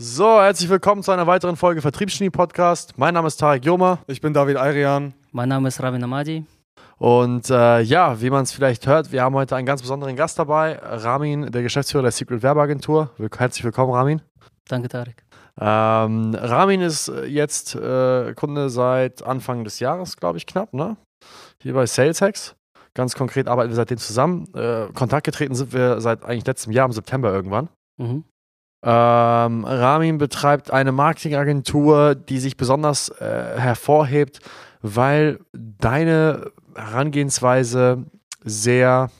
So, herzlich willkommen zu einer weiteren Folge Vertriebsgenie Podcast. Mein Name ist Tarek Joma. Ich bin David Ayrian. Mein Name ist Ravin Amadi. Und äh, ja, wie man es vielleicht hört, wir haben heute einen ganz besonderen Gast dabei, Ramin, der Geschäftsführer der Secret Werbeagentur. Herzlich willkommen, Ramin. Danke, Tarek. Ähm, Ramin ist jetzt äh, Kunde seit Anfang des Jahres, glaube ich, knapp, ne? Hier bei SalesHacks. Ganz konkret arbeiten wir seitdem zusammen. Äh, Kontakt getreten sind wir seit eigentlich letztem Jahr im September irgendwann. Mhm. Ähm, Ramin betreibt eine Marketingagentur, die sich besonders äh, hervorhebt, weil deine Herangehensweise sehr,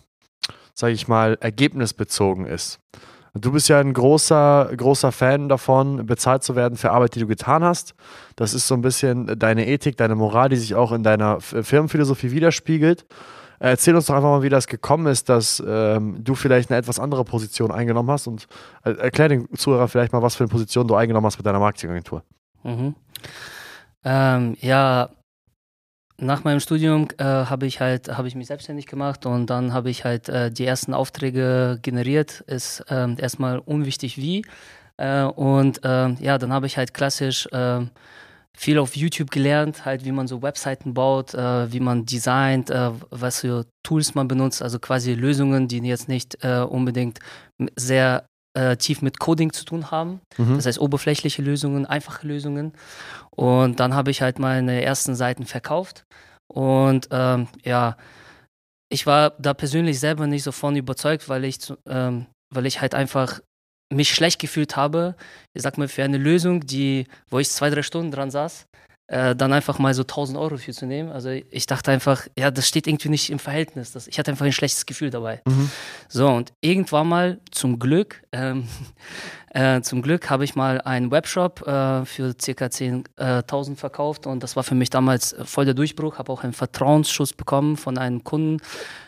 sage ich mal, ergebnisbezogen ist. Du bist ja ein großer, großer Fan davon, bezahlt zu werden für Arbeit, die du getan hast. Das ist so ein bisschen deine Ethik, deine Moral, die sich auch in deiner Firmenphilosophie widerspiegelt. Erzähl uns doch einfach mal, wie das gekommen ist, dass ähm, du vielleicht eine etwas andere Position eingenommen hast und äh, erklär den Zuhörer vielleicht mal, was für eine Position du eingenommen hast mit deiner Marketingagentur. Mhm. Ähm, ja, nach meinem Studium äh, habe ich halt habe ich mich selbstständig gemacht und dann habe ich halt äh, die ersten Aufträge generiert. Ist äh, erstmal unwichtig wie äh, und ähm, ja, dann habe ich halt klassisch ähm, viel auf YouTube gelernt, halt wie man so Webseiten baut, äh, wie man designt, äh, was für Tools man benutzt, also quasi Lösungen, die jetzt nicht äh, unbedingt sehr äh, tief mit Coding zu tun haben. Mhm. Das heißt oberflächliche Lösungen, einfache Lösungen. Und dann habe ich halt meine ersten Seiten verkauft und ähm, ja, ich war da persönlich selber nicht so von überzeugt, weil ich, ähm, weil ich halt einfach mich schlecht gefühlt habe, ich sag mal, für eine Lösung, die, wo ich zwei, drei Stunden dran saß, äh, dann einfach mal so 1000 Euro für zu nehmen. Also ich dachte einfach, ja, das steht irgendwie nicht im Verhältnis. Das, ich hatte einfach ein schlechtes Gefühl dabei. Mhm. So, und irgendwann mal zum Glück, ähm, äh, zum Glück habe ich mal einen Webshop äh, für ca. 10.000 verkauft und das war für mich damals voll der Durchbruch. Habe auch einen Vertrauensschuss bekommen von einem Kunden.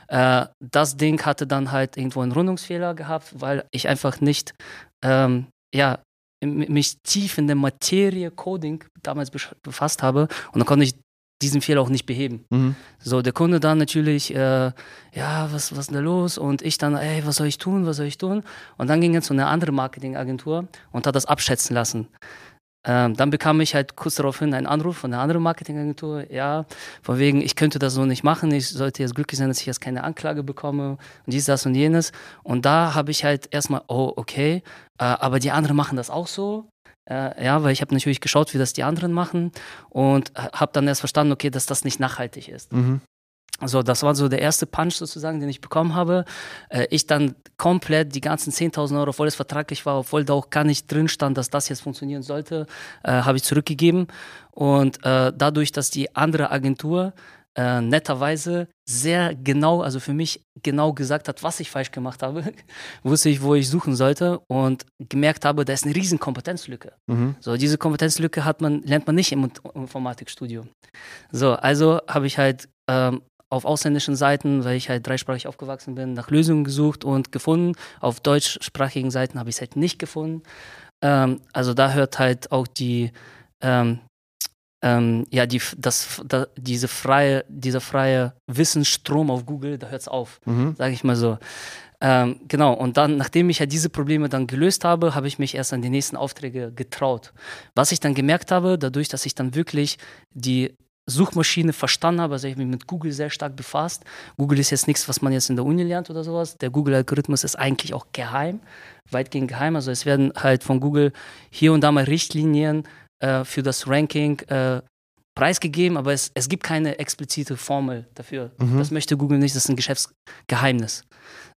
Äh, das Ding hatte dann halt irgendwo einen Rundungsfehler gehabt, weil ich einfach nicht ähm, ja, mich tief in der Materie Coding damals befasst habe und dann konnte ich diesen Fehler auch nicht beheben. Mhm. So, der Kunde dann natürlich, äh, ja, was, was ist denn da los? Und ich dann, ey, was soll ich tun, was soll ich tun? Und dann ging er zu einer anderen Marketingagentur und hat das abschätzen lassen. Ähm, dann bekam ich halt kurz daraufhin einen Anruf von einer anderen Marketingagentur, ja, von wegen, ich könnte das so nicht machen, ich sollte jetzt glücklich sein, dass ich jetzt keine Anklage bekomme und dies, das und jenes. Und da habe ich halt erstmal, oh, okay, äh, aber die anderen machen das auch so. Äh, ja, weil ich habe natürlich geschaut, wie das die anderen machen und habe dann erst verstanden, okay, dass das nicht nachhaltig ist. Mhm. Also das war so der erste Punch sozusagen, den ich bekommen habe. Äh, ich dann komplett die ganzen 10.000 Euro, obwohl es vertraglich war, obwohl da auch gar nicht drin stand, dass das jetzt funktionieren sollte, äh, habe ich zurückgegeben. Und äh, dadurch, dass die andere Agentur äh, netterweise sehr genau, also für mich genau gesagt hat, was ich falsch gemacht habe, wusste ich, wo ich suchen sollte und gemerkt habe, da ist eine riesen Kompetenzlücke. Mhm. So, diese Kompetenzlücke hat man, lernt man nicht im Informatikstudium. So, also habe ich halt ähm, auf ausländischen Seiten, weil ich halt dreisprachig aufgewachsen bin, nach Lösungen gesucht und gefunden. Auf deutschsprachigen Seiten habe ich es halt nicht gefunden. Ähm, also da hört halt auch die, ähm, ähm, ja, die, das, da, diese freie, dieser freie Wissensstrom auf Google, da hört es auf, mhm. sage ich mal so. Ähm, genau, und dann, nachdem ich halt diese Probleme dann gelöst habe, habe ich mich erst an die nächsten Aufträge getraut. Was ich dann gemerkt habe, dadurch, dass ich dann wirklich die Suchmaschine verstanden habe, also ich habe mich mit Google sehr stark befasst. Google ist jetzt nichts, was man jetzt in der Uni lernt oder sowas. Der Google-Algorithmus ist eigentlich auch geheim, weitgehend geheim. Also es werden halt von Google hier und da mal Richtlinien äh, für das Ranking äh, preisgegeben, aber es, es gibt keine explizite Formel dafür. Mhm. Das möchte Google nicht, das ist ein Geschäftsgeheimnis.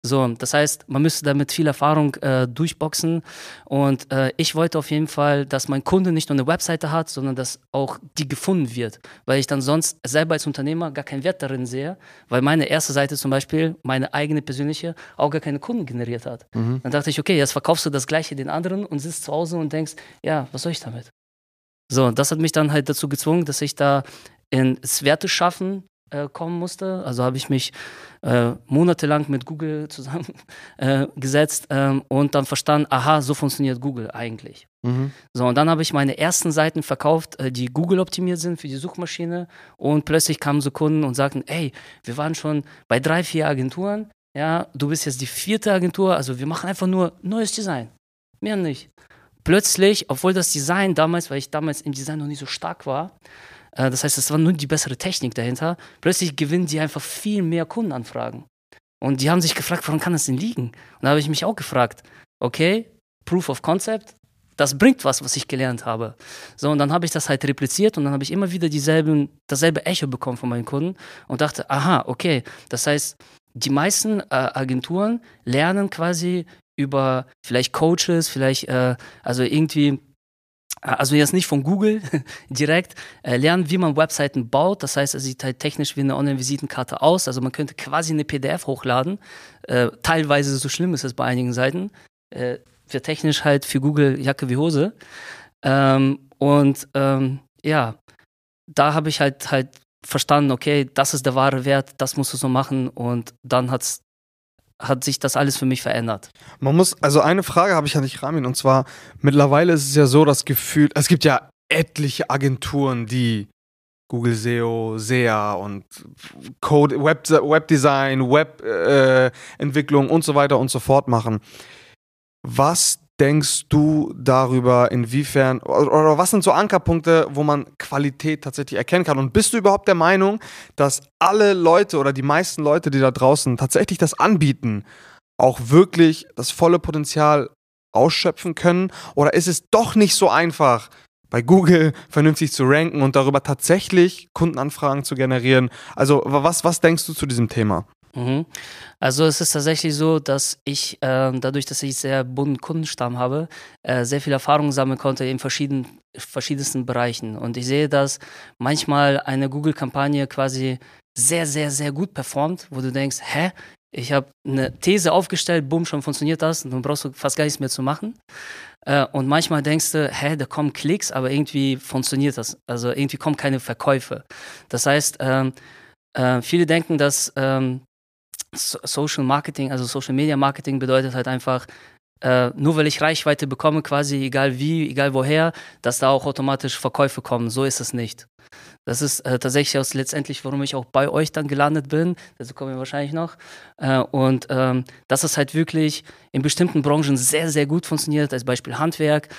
So, das heißt, man müsste damit viel Erfahrung äh, durchboxen. Und äh, ich wollte auf jeden Fall, dass mein Kunde nicht nur eine Webseite hat, sondern dass auch die gefunden wird. Weil ich dann sonst selber als Unternehmer gar keinen Wert darin sehe, weil meine erste Seite zum Beispiel, meine eigene persönliche, auch gar keine Kunden generiert hat. Mhm. Dann dachte ich, okay, jetzt verkaufst du das Gleiche den anderen und sitzt zu Hause und denkst, ja, was soll ich damit? So, das hat mich dann halt dazu gezwungen, dass ich da ins Werte schaffen äh, kommen musste. Also habe ich mich äh, monatelang mit Google zusammengesetzt äh, ähm, und dann verstanden, aha, so funktioniert Google eigentlich. Mhm. So, und dann habe ich meine ersten Seiten verkauft, äh, die Google optimiert sind für die Suchmaschine. Und plötzlich kamen so Kunden und sagten, ey, wir waren schon bei drei, vier Agenturen. Ja, du bist jetzt die vierte Agentur, also wir machen einfach nur neues Design. Mehr nicht. plötzlich, obwohl das Design damals, weil ich damals im Design noch nicht so stark war, das heißt, es war nur die bessere Technik dahinter, plötzlich gewinnen die einfach viel mehr Kundenanfragen. Und die haben sich gefragt, woran kann das denn liegen? Und da habe ich mich auch gefragt, okay, Proof of Concept, das bringt was, was ich gelernt habe. So, und dann habe ich das halt repliziert und dann habe ich immer wieder dieselben, dasselbe Echo bekommen von meinen Kunden und dachte, aha, okay, das heißt, die meisten äh, Agenturen lernen quasi über vielleicht Coaches, vielleicht, äh, also irgendwie, äh, also jetzt nicht von Google direkt, äh, lernen, wie man Webseiten baut. Das heißt, es sieht halt technisch wie eine Online-Visitenkarte aus. Also man könnte quasi eine PDF hochladen. Äh, teilweise so schlimm ist es bei einigen Seiten. Äh, für technisch halt für Google Jacke wie Hose. Ähm, und ähm, ja, da habe ich halt halt verstanden, okay, das ist der wahre Wert, das musst du so machen und dann hat's hat sich das alles für mich verändert. Man muss, also eine Frage habe ich an dich, Ramin, und zwar, mittlerweile ist es ja so, das Gefühl, es gibt ja etliche Agenturen, die Google SEO, SEA und Code, Web, Webdesign, Webentwicklung äh, und so weiter und so fort machen. Was denkst du darüber, inwiefern, oder was sind so Ankerpunkte, wo man Qualität tatsächlich erkennen kann? Und bist du überhaupt der Meinung, dass alle Leute oder die meisten Leute, die da draußen tatsächlich das anbieten, auch wirklich das volle Potenzial ausschöpfen können? Oder ist es doch nicht so einfach, bei Google vernünftig zu ranken und darüber tatsächlich Kundenanfragen zu generieren? Also, was, was denkst du zu diesem Thema? Mhm. Also es ist tatsächlich so, dass ich äh, dadurch, dass ich sehr bunten Kundenstamm habe, äh, sehr viel Erfahrung sammeln konnte in verschiedenen, verschiedensten Bereichen. Und ich sehe, dass manchmal eine Google-Kampagne quasi sehr, sehr, sehr gut performt, wo du denkst, hä, ich habe eine These aufgestellt, bumm, schon funktioniert das, und dann brauchst du fast gar nichts mehr zu machen. Äh, und manchmal denkst du, hä, da kommen Klicks, aber irgendwie funktioniert das. Also irgendwie kommen keine Verkäufe. Das heißt, ähm, äh, viele denken, dass ähm, Social Marketing, also Social Media Marketing bedeutet halt einfach, äh, nur weil ich Reichweite bekomme, quasi egal wie, egal woher, dass da auch automatisch Verkäufe kommen. So ist es nicht. Das ist äh, tatsächlich auch letztendlich, warum ich auch bei euch dann gelandet bin. Dazu kommen wir wahrscheinlich noch. Äh, und ähm, dass es halt wirklich in bestimmten Branchen sehr, sehr gut funktioniert, als Beispiel Handwerk.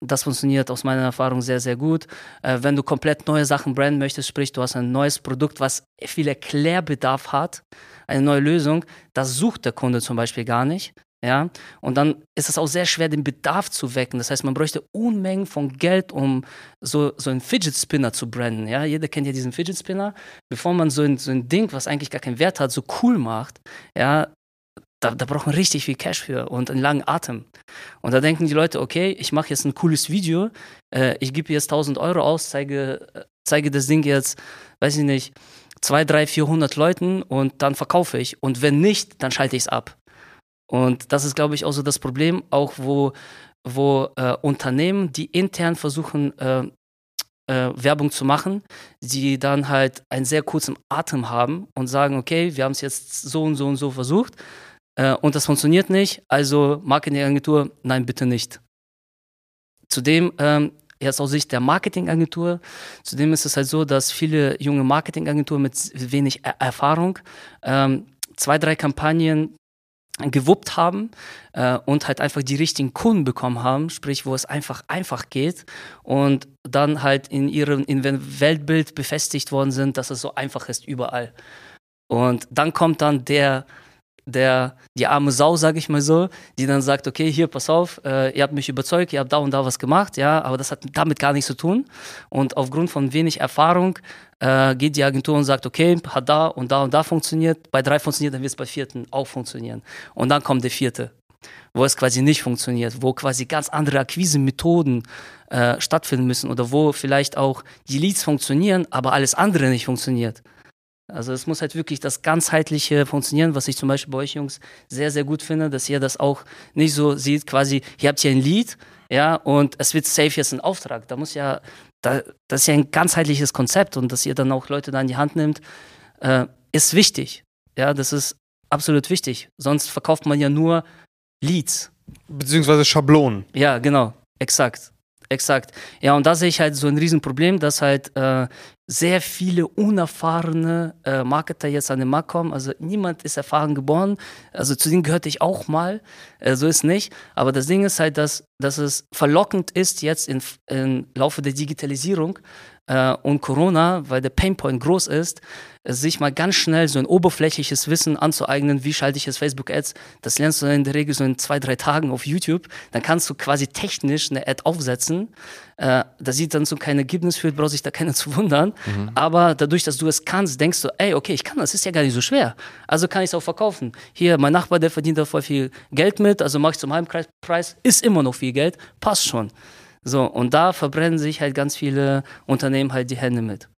Das funktioniert aus meiner Erfahrung sehr, sehr gut. Äh, wenn du komplett neue Sachen branden möchtest, sprich, du hast ein neues Produkt, was viel Erklärbedarf hat, eine neue Lösung, das sucht der Kunde zum Beispiel gar nicht. Ja, und dann ist es auch sehr schwer, den Bedarf zu wecken. Das heißt, man bräuchte Unmengen von Geld, um so, so einen Fidget Spinner zu branden. Ja, jeder kennt ja diesen Fidget Spinner. Bevor man so ein, so ein Ding, was eigentlich gar keinen Wert hat, so cool macht, ja, da, da braucht man richtig viel Cash für und einen langen Atem. Und da denken die Leute, okay, ich mache jetzt ein cooles Video, äh, ich gebe jetzt 1000 Euro aus, zeige, äh, zeige das Ding jetzt, weiß ich nicht, 2, 3, 400 Leuten und dann verkaufe ich. Und wenn nicht, dann schalte ich es ab. Und das ist, glaube ich, auch so das Problem, auch wo, wo äh, Unternehmen, die intern versuchen, äh, äh, Werbung zu machen, die dann halt einen sehr kurzen Atem haben und sagen, okay, wir haben es jetzt so und so und so versucht äh, und das funktioniert nicht, also Marketingagentur, nein, bitte nicht. Zudem ähm, erst aus Sicht der Marketingagentur. Zudem ist es halt so, dass viele junge Marketingagenturen mit wenig er Erfahrung ähm, zwei, drei Kampagnen gewuppt haben äh, und halt einfach die richtigen Kunden bekommen haben, sprich, wo es einfach einfach geht und dann halt in ihrem in Weltbild befestigt worden sind, dass es so einfach ist überall. Und dann kommt dann der der, die arme Sau, sage ich mal so, die dann sagt, okay, hier, pass auf, äh, ihr habt mich überzeugt, ihr habt da und da was gemacht, ja, aber das hat damit gar nichts zu tun. Und aufgrund von wenig Erfahrung äh, geht die Agentur und sagt, okay, hat da und da und da funktioniert, bei drei funktioniert, dann wird es bei vierten auch funktionieren. Und dann kommt der vierte, wo es quasi nicht funktioniert, wo quasi ganz andere Akquise-Methoden äh, stattfinden müssen oder wo vielleicht auch die Leads funktionieren, aber alles andere nicht funktioniert. Also es muss halt wirklich das ganzheitliche funktionieren, was ich zum Beispiel bei euch Jungs sehr, sehr gut finde, dass ihr das auch nicht so seht, quasi, ihr habt hier ein Lied, ja, und es wird safe jetzt ein Auftrag. Da muss ja, da, das ist ja ein ganzheitliches Konzept und dass ihr dann auch Leute da in die Hand nimmt, äh, ist wichtig. Ja, das ist absolut wichtig. Sonst verkauft man ja nur Leads. Beziehungsweise Schablonen. Ja, genau, exakt. Exakt. Ja, und da sehe ich halt so ein Riesenproblem, dass halt äh, sehr viele unerfahrene äh, Marketer jetzt an den Markt kommen. Also niemand ist erfahren geboren. Also zu denen gehörte ich auch mal. Äh, so ist nicht. Aber das Ding ist halt, dass, dass es verlockend ist jetzt im Laufe der Digitalisierung äh, und Corona, weil der Painpoint groß ist, sich mal ganz schnell so ein oberflächliches Wissen anzueignen, wie schalte ich jetzt Facebook-Ads, das lernst du in der Regel so in zwei, drei Tagen auf YouTube. Dann kannst du quasi technisch eine Ad aufsetzen. Äh, da sieht dann so kein Ergebnis für, brauchst dich da keiner zu wundern. Mhm. Aber dadurch, dass du es kannst, denkst du, ey, okay, ich kann das, ist ja gar nicht so schwer. Also kann ich es auch verkaufen. Hier, mein Nachbar, der verdient da voll viel Geld mit, also mache ich zum Heimpreis, ist immer noch viel Geld, passt schon. So, und da verbrennen sich halt ganz viele Unternehmen halt die Hände mit.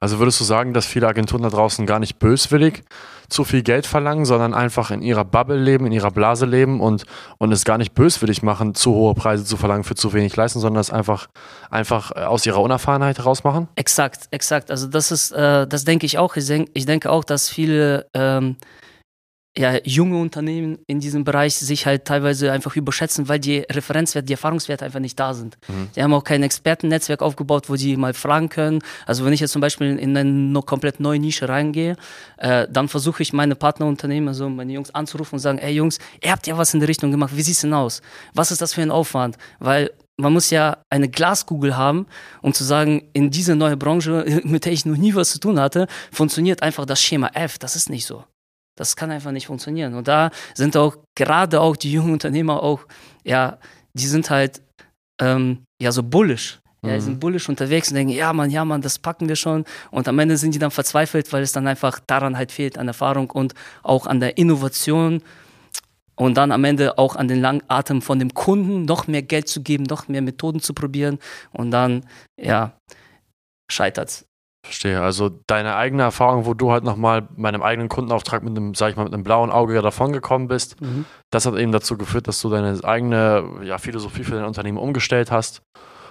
Also würdest du sagen, dass viele Agenturen da draußen gar nicht böswillig zu viel Geld verlangen, sondern einfach in ihrer Bubble leben, in ihrer Blase leben und, und es gar nicht böswillig machen, zu hohe Preise zu verlangen für zu wenig Leistung, sondern es einfach, einfach äh, aus ihrer Unerfahrenheit heraus machen? Exakt, exakt. Also das ist, äh, das denke ich auch. Ich, denk, ich denke auch, dass viele ähm, ja, junge Unternehmen in diesem Bereich sich halt teilweise einfach überschätzen, weil die Referenzwerte, die Erfahrungswerte einfach nicht da sind. Mhm. Die haben auch kein Expertennetzwerk aufgebaut, wo die mal fragen können. Also wenn ich jetzt zum Beispiel in eine noch komplett neue Nische reingehe, äh, dann versuche ich meine Partnerunternehmen, also meine Jungs anzurufen und sagen, ey Jungs, ihr habt ja was in der Richtung gemacht, wie sieht's denn aus? Was ist das für ein Aufwand? Weil man muss ja eine Glaskugel haben, um zu sagen, in dieser neuen Branche, mit der ich noch nie was zu tun hatte, funktioniert einfach das Schema F. Das ist nicht so. Das kann einfach nicht funktionieren. Und da sind auch gerade auch die jungen Unternehmer auch, ja, die sind halt ähm, ja so bullisch. Ja, die mhm. sind bullisch unterwegs und denken, ja Mann, ja Mann, das packen wir schon. Und am Ende sind die dann verzweifelt, weil es dann einfach daran halt fehlt, an Erfahrung und auch an der Innovation und dann am Ende auch an den Langatem von dem Kunden noch mehr Geld zu geben, noch mehr Methoden zu probieren und dann, ja, scheitert es Verstehe. Also deine eigene Erfahrung, wo du halt nochmal bei einem eigenen Kundenauftrag mit einem, sag ich mal, mit einem blauen Auge davon gekommen bist, mhm. das hat eben dazu geführt, dass du deine eigene ja, Philosophie für dein Unternehmen umgestellt hast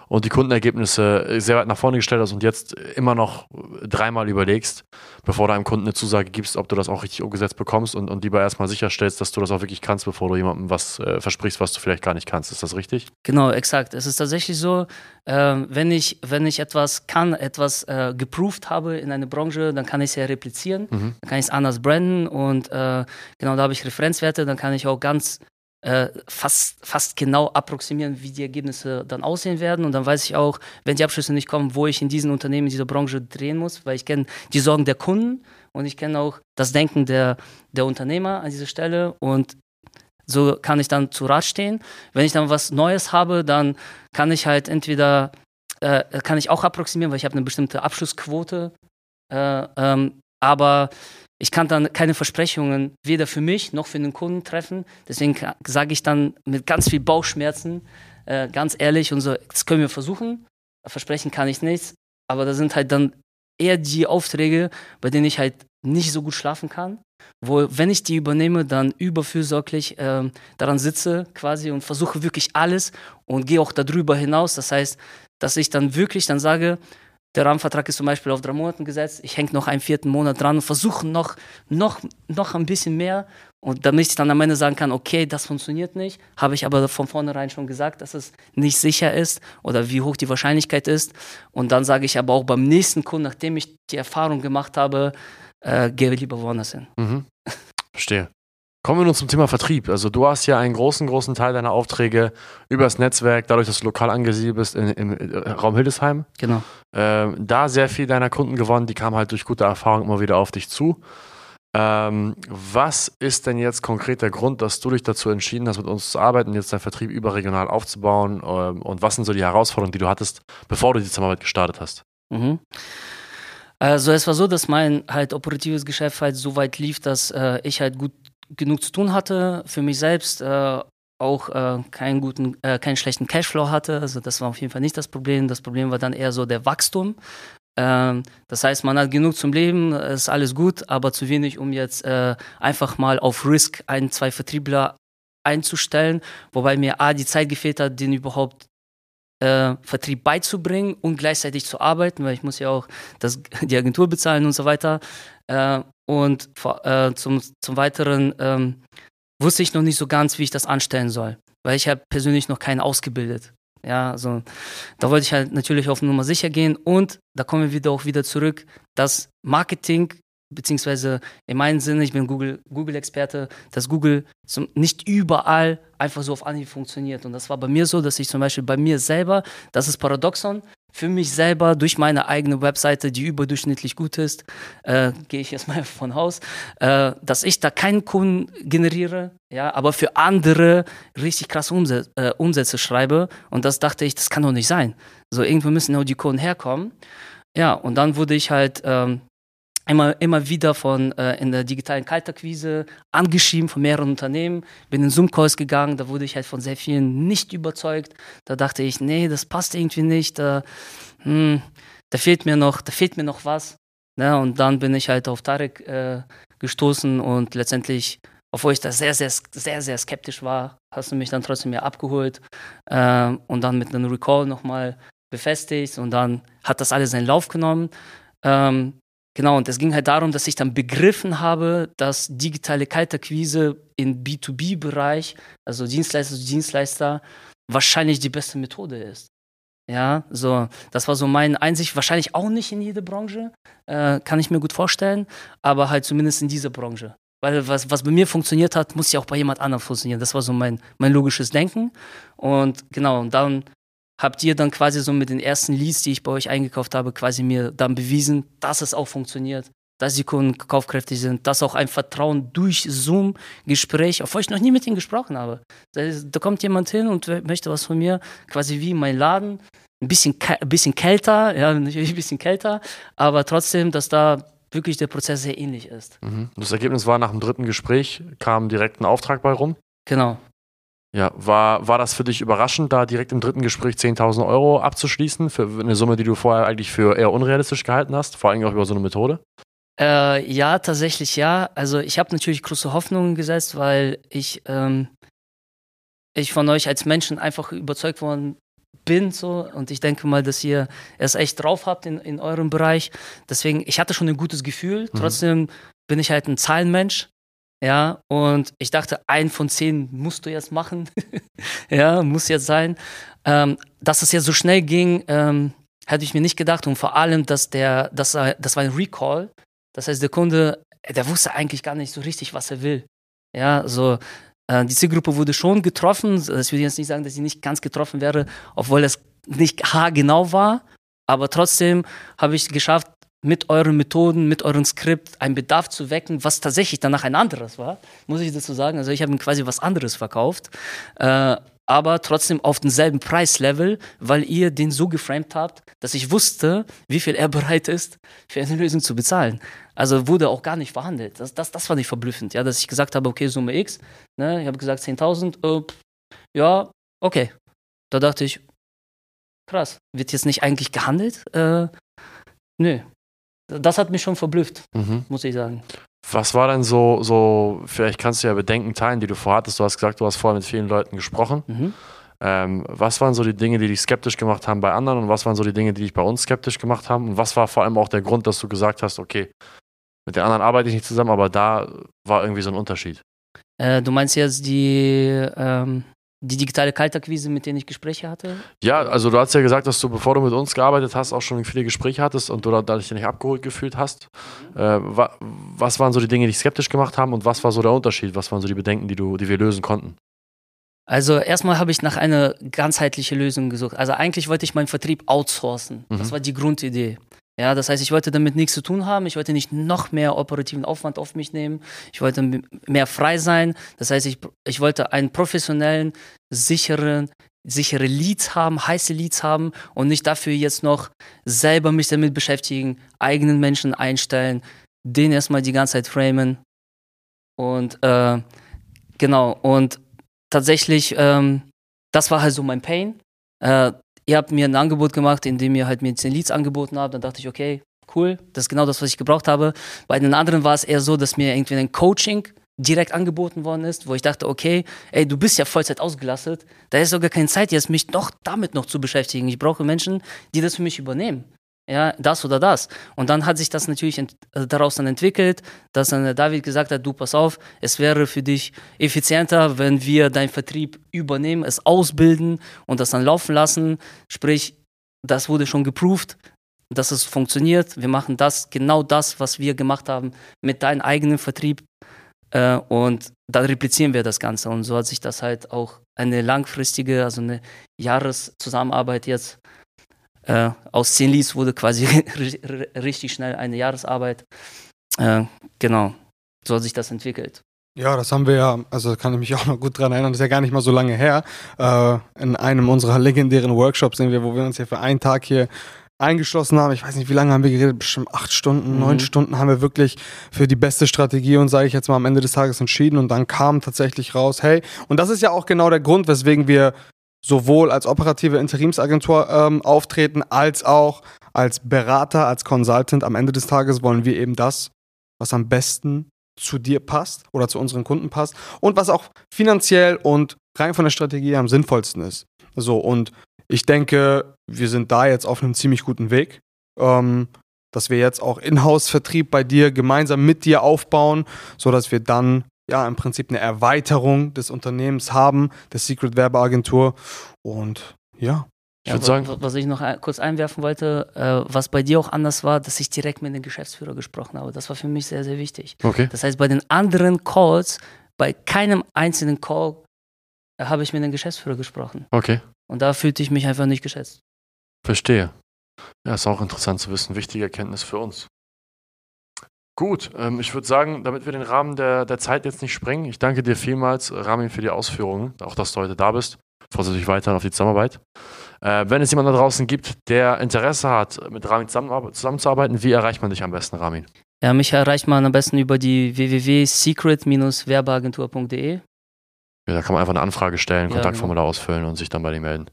und die Kundenergebnisse sehr weit nach vorne gestellt hast und jetzt immer noch dreimal überlegst, bevor du einem Kunden eine Zusage gibst, ob du das auch richtig umgesetzt bekommst und, und lieber erstmal sicherstellst, dass du das auch wirklich kannst, bevor du jemandem was äh, versprichst, was du vielleicht gar nicht kannst. Ist das richtig? Genau, exakt. Es ist tatsächlich so, äh, wenn, ich, wenn ich etwas kann, etwas äh, geproved habe in einer Branche, dann kann ich es ja replizieren, mhm. dann kann ich es anders branden und äh, genau da habe ich Referenzwerte, dann kann ich auch ganz äh, fast, fast genau approximieren, wie die Ergebnisse dann aussehen werden. Und dann weiß ich auch, wenn die Abschlüsse nicht kommen, wo ich in diesen Unternehmen, in dieser Branche drehen muss, weil ich kenne die Sorgen der Kunden und ich kenne auch das Denken der, der Unternehmer an dieser Stelle. Und so kann ich dann zu Rat stehen. Wenn ich dann was Neues habe, dann kann ich halt entweder, äh, kann ich auch approximieren, weil ich habe eine bestimmte Abschlussquote. Äh, ähm, aber ich kann dann keine Versprechungen weder für mich noch für den Kunden treffen. Deswegen sage ich dann mit ganz viel Bauchschmerzen, äh, ganz ehrlich und so, das können wir versuchen. Versprechen kann ich nichts. Aber da sind halt dann eher die Aufträge, bei denen ich halt nicht so gut schlafen kann. Wo, wenn ich die übernehme, dann überfürsorglich äh, daran sitze quasi und versuche wirklich alles und gehe auch darüber hinaus. Das heißt, dass ich dann wirklich dann sage, der Rahmenvertrag ist zum Beispiel auf drei Monate gesetzt. Ich hänge noch einen vierten Monat dran und versuche noch, noch, noch ein bisschen mehr. Und damit ich dann am Ende sagen kann, okay, das funktioniert nicht, habe ich aber von vornherein schon gesagt, dass es nicht sicher ist oder wie hoch die Wahrscheinlichkeit ist. Und dann sage ich aber auch beim nächsten Kunden, nachdem ich die Erfahrung gemacht habe, äh, gehe lieber woanders hin. Mhm. Verstehe. Kommen wir nun zum Thema Vertrieb. Also du hast ja einen großen, großen Teil deiner Aufträge übers Netzwerk, dadurch, dass du lokal angesiedelt bist in, im äh, Raum Hildesheim. Genau. Ähm, da sehr viel deiner Kunden gewonnen, die kamen halt durch gute Erfahrung immer wieder auf dich zu. Ähm, was ist denn jetzt konkret der Grund, dass du dich dazu entschieden hast, mit uns zu arbeiten jetzt deinen Vertrieb überregional aufzubauen? Ähm, und was sind so die Herausforderungen, die du hattest, bevor du die Zusammenarbeit gestartet hast? Mhm. Also es war so, dass mein halt operatives Geschäft halt so weit lief, dass äh, ich halt gut genug zu tun hatte, für mich selbst äh, auch äh, keinen guten, äh, keinen schlechten Cashflow hatte. Also das war auf jeden Fall nicht das Problem. Das Problem war dann eher so der Wachstum. Ähm, das heißt, man hat genug zum Leben, ist alles gut, aber zu wenig, um jetzt äh, einfach mal auf Risk ein, zwei Vertriebler einzustellen, wobei mir A, die Zeit gefehlt hat, den überhaupt äh, Vertrieb beizubringen und gleichzeitig zu arbeiten, weil ich muss ja auch das, die Agentur bezahlen und so weiter. Äh, und äh, zum, zum Weiteren ähm, wusste ich noch nicht so ganz, wie ich das anstellen soll, weil ich habe persönlich noch keinen ausgebildet. Ja, also da wollte ich halt natürlich auf Nummer sicher gehen und da kommen wir wieder auch wieder zurück, dass Marketing beziehungsweise in meinem Sinne, ich bin Google, Google-Experte, dass Google zum, nicht überall einfach so auf Anhieb funktioniert. Und das war bei mir so, dass ich zum Beispiel bei mir selber, das ist Paradoxon, für mich selber durch meine eigene Webseite, die überdurchschnittlich gut ist, äh, gehe ich jetzt mal von Haus, äh, dass ich da keinen Kunden generiere, ja, aber für andere richtig krasse Umsätze, äh, Umsätze schreibe. Und das dachte ich, das kann doch nicht sein. So irgendwo müssen auch die Kunden herkommen. Ja, und dann wurde ich halt ähm, immer, immer wieder von äh, in der digitalen Kaltakquise angeschrieben von mehreren Unternehmen, bin in Zoom-Calls gegangen, da wurde ich halt von sehr vielen nicht überzeugt. Da dachte ich, nee, das passt irgendwie nicht, da, hm, da fehlt mir noch, da fehlt mir noch was. Ne? Und dann bin ich halt auf Tarek äh, gestoßen und letztendlich, obwohl ich da sehr, sehr, sehr, sehr skeptisch war, hast du mich dann trotzdem ja abgeholt äh, und dann mit einem Recall nochmal befestigt und dann hat das alles seinen Lauf genommen. Ähm, Genau, und es ging halt darum, dass ich dann begriffen habe, dass digitale Kaltakquise im B2B-Bereich, also Dienstleister zu Dienstleister, wahrscheinlich die beste Methode ist. Ja, so, das war so meine Einsicht. Wahrscheinlich auch nicht in jeder Branche, äh, kann ich mir gut vorstellen, aber halt zumindest in dieser Branche. Weil was, was bei mir funktioniert hat, muss ja auch bei jemand anderem funktionieren. Das war so mein, mein logisches Denken. Und genau, und dann habt ihr dann quasi so mit den ersten Leads, die ich bei euch eingekauft habe, quasi mir dann bewiesen, dass es auch funktioniert, dass die Kunden kaufkräftig sind, dass auch ein Vertrauen durch Zoom-Gespräch, obwohl ich noch nie mit ihnen gesprochen habe. Da, da, kommt jemand hin und möchte was von mir, quasi wie mein Laden, ein bisschen, ein bisschen kälter, ja, ein bisschen kälter, aber trotzdem, dass da wirklich der Prozess sehr ähnlich ist. Mhm. Das Ergebnis war nach dem dritten Gespräch, kam direkt ein Auftrag bei rum? Genau. Ja, war, war das für dich überraschend, da direkt im dritten Gespräch 10.000 Euro abzuschließen, für eine Summe, die du vorher eigentlich für eher unrealistisch gehalten hast, vor allem auch über so eine Methode? Äh, ja, tatsächlich ja. Also ich habe natürlich große Hoffnungen gesetzt, weil ich, ähm, ich von euch als Menschen einfach überzeugt worden bin so und ich denke mal, dass ihr es echt drauf habt in, in eurem Bereich. Deswegen, ich hatte schon ein gutes Gefühl. Mhm. Trotzdem bin ich halt ein Zahlenmensch ja, und ich dachte, ein von zehn musst du jetzt machen. ja, muss jetzt sein. Ähm, dass es jetzt so schnell ging, ähm, hätte ich mir nicht gedacht. Und vor allem, dass der, dass, das war ein Recall. Das heißt, der Kunde, der wusste eigentlich gar nicht so richtig, was er will. Ja, so, äh, die Zielgruppe wurde schon getroffen. Das würde jetzt nicht sagen, dass sie nicht ganz getroffen wäre, obwohl es nicht haargenau war. Aber trotzdem habe ich es geschafft, mit euren Methoden, mit eurem Skript einen Bedarf zu wecken, was tatsächlich danach ein anderes war, muss ich dazu sagen. Also ich habe ihm quasi was anderes verkauft, äh, aber trotzdem auf demselben Preislevel, weil ihr den so geframed habt, dass ich wusste, wie viel er bereit ist, für eine Lösung zu bezahlen. Also wurde auch gar nicht verhandelt. Das, das, das fand ich verblüffend, ja, dass ich gesagt habe, okay, Summe X, ne, ich habe gesagt 10.000, äh, ja, okay. Da dachte ich, krass, wird jetzt nicht eigentlich gehandelt? Äh, nö, das hat mich schon verblüfft, mhm. muss ich sagen. Was war denn so, so, vielleicht kannst du ja Bedenken teilen, die du vorhattest. Du hast gesagt, du hast vorher mit vielen Leuten gesprochen. Mhm. Ähm, was waren so die Dinge, die dich skeptisch gemacht haben bei anderen und was waren so die Dinge, die dich bei uns skeptisch gemacht haben? Und was war vor allem auch der Grund, dass du gesagt hast, okay, mit den anderen arbeite ich nicht zusammen, aber da war irgendwie so ein Unterschied? Äh, du meinst jetzt die, ähm, die digitale Kaltakquise, mit denen ich Gespräche hatte? Ja, also du hast ja gesagt, dass du, bevor du mit uns gearbeitet hast, auch schon viele Gespräche hattest und du dadurch nicht abgeholt gefühlt hast. Mhm. Äh, wa was waren so die Dinge, die dich skeptisch gemacht haben und was war so der Unterschied? Was waren so die Bedenken, die, du, die wir lösen konnten? Also erstmal habe ich nach einer ganzheitlichen Lösung gesucht. Also eigentlich wollte ich meinen Vertrieb outsourcen. Mhm. Das war die Grundidee. Ja, das heißt, ich wollte damit nichts zu tun haben. Ich wollte nicht noch mehr operativen Aufwand auf mich nehmen. Ich wollte mehr frei sein. Das heißt, ich, ich wollte einen professionellen, sicheren, sichere Leads haben, heiße Leads haben und nicht dafür jetzt noch selber mich damit beschäftigen, eigenen Menschen einstellen, den erstmal die ganze Zeit framen. Und äh, genau, und tatsächlich, ähm, das war halt so mein Pain. Äh, ihr habt mir ein Angebot gemacht, in dem ihr halt mir 10 Leads angeboten habt. Dann dachte ich, okay, cool, das ist genau das, was ich gebraucht habe. Bei den anderen war es eher so, dass mir irgendwie ein Coaching direkt angeboten worden ist, wo ich dachte, okay, ey, du bist ja Vollzeit ausgelastet, da ist sogar keine Zeit jetzt, mich noch damit noch zu beschäftigen. Ich brauche Menschen, die das für mich übernehmen. Ja, das oder das. Und dann hat sich das natürlich äh, daraus dann entwickelt, dass dann David gesagt hat, du pass auf, es wäre für dich effizienter, wenn wir deinen Vertrieb übernehmen, es ausbilden und das dann laufen lassen. Sprich, das wurde schon geproved, dass es funktioniert. Wir machen das, genau das, was wir gemacht haben mit deinem eigenen Vertrieb. Äh, und dann replizieren wir das Ganze. Und so hat sich das halt auch eine langfristige, also eine Jahreszusammenarbeit jetzt äh, aus zehn Leads wurde quasi richtig schnell eine Jahresarbeit. Äh, genau, so hat sich das entwickelt. Ja, das haben wir ja, also kann ich mich auch noch gut dran erinnern, das ist ja gar nicht mal so lange her. Äh, in einem unserer legendären Workshops sind wir, wo wir uns ja für einen Tag hier eingeschlossen haben. Ich weiß nicht, wie lange haben wir geredet? Bestimmt acht Stunden, mhm. neun Stunden haben wir wirklich für die beste Strategie und sage ich jetzt mal am Ende des Tages entschieden. Und dann kam tatsächlich raus, hey, und das ist ja auch genau der Grund, weswegen wir sowohl als operative Interimsagentur ähm, auftreten, als auch als Berater, als Consultant. Am Ende des Tages wollen wir eben das, was am besten zu dir passt oder zu unseren Kunden passt und was auch finanziell und rein von der Strategie am sinnvollsten ist. So, und ich denke, wir sind da jetzt auf einem ziemlich guten Weg, ähm, dass wir jetzt auch Inhouse-Vertrieb bei dir gemeinsam mit dir aufbauen, sodass wir dann ja im Prinzip eine Erweiterung des Unternehmens haben, der Secret Werbeagentur. Und ja. Ich ja, würde sagen, was ich noch kurz einwerfen wollte, äh, was bei dir auch anders war, dass ich direkt mit dem Geschäftsführer gesprochen habe. Das war für mich sehr, sehr wichtig. Okay. Das heißt, bei den anderen Calls, bei keinem einzelnen Call äh, habe ich mit dem Geschäftsführer gesprochen. Okay. Und da fühlte ich mich einfach nicht geschätzt. Verstehe. Ja, ist auch interessant zu wissen. Wichtige Erkenntnis für uns. Gut, ähm, ich würde sagen, damit wir den Rahmen der, der Zeit jetzt nicht sprengen, ich danke dir vielmals, Ramin, für die Ausführungen, auch dass du heute da bist. Ich freue mich weiter auf die Zusammenarbeit. Äh, wenn es jemanden da draußen gibt, der Interesse hat, mit Ramin zusammenzuarbeiten, wie erreicht man dich am besten, Ramin? Ja, mich erreicht man am besten über die www.secret-werbeagentur.de. Ja, da kann man einfach eine Anfrage stellen, ja, Kontaktformular genau. ausfüllen und sich dann bei dir melden.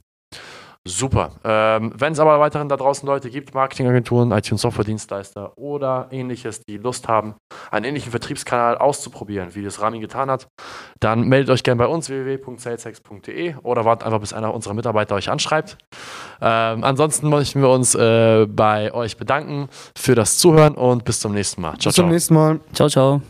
Super. Ähm, Wenn es aber weiterhin da draußen Leute gibt, Marketingagenturen, IT-Software-Dienstleister oder ähnliches, die Lust haben, einen ähnlichen Vertriebskanal auszuprobieren, wie das Rami getan hat, dann meldet euch gerne bei uns www.saleshex.de oder wartet einfach, bis einer unserer Mitarbeiter euch anschreibt. Ähm, ansonsten möchten wir uns äh, bei euch bedanken für das Zuhören und bis zum nächsten Mal. Ciao, bis ciao. zum nächsten Mal. Ciao, ciao.